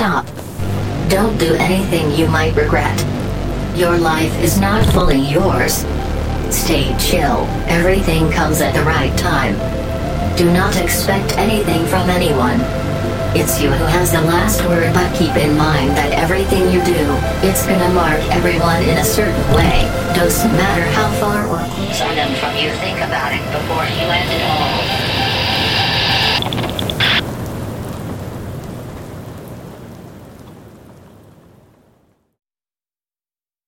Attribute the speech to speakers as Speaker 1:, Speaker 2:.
Speaker 1: Stop. Don't do anything you might regret. Your life is not fully yours. Stay chill, everything comes at the right time. Do not expect anything from anyone. It's you who has the last word, but keep in mind that everything you do, it's gonna mark everyone in a certain way. Doesn't matter how far or close I am from you, think about it before you end it all.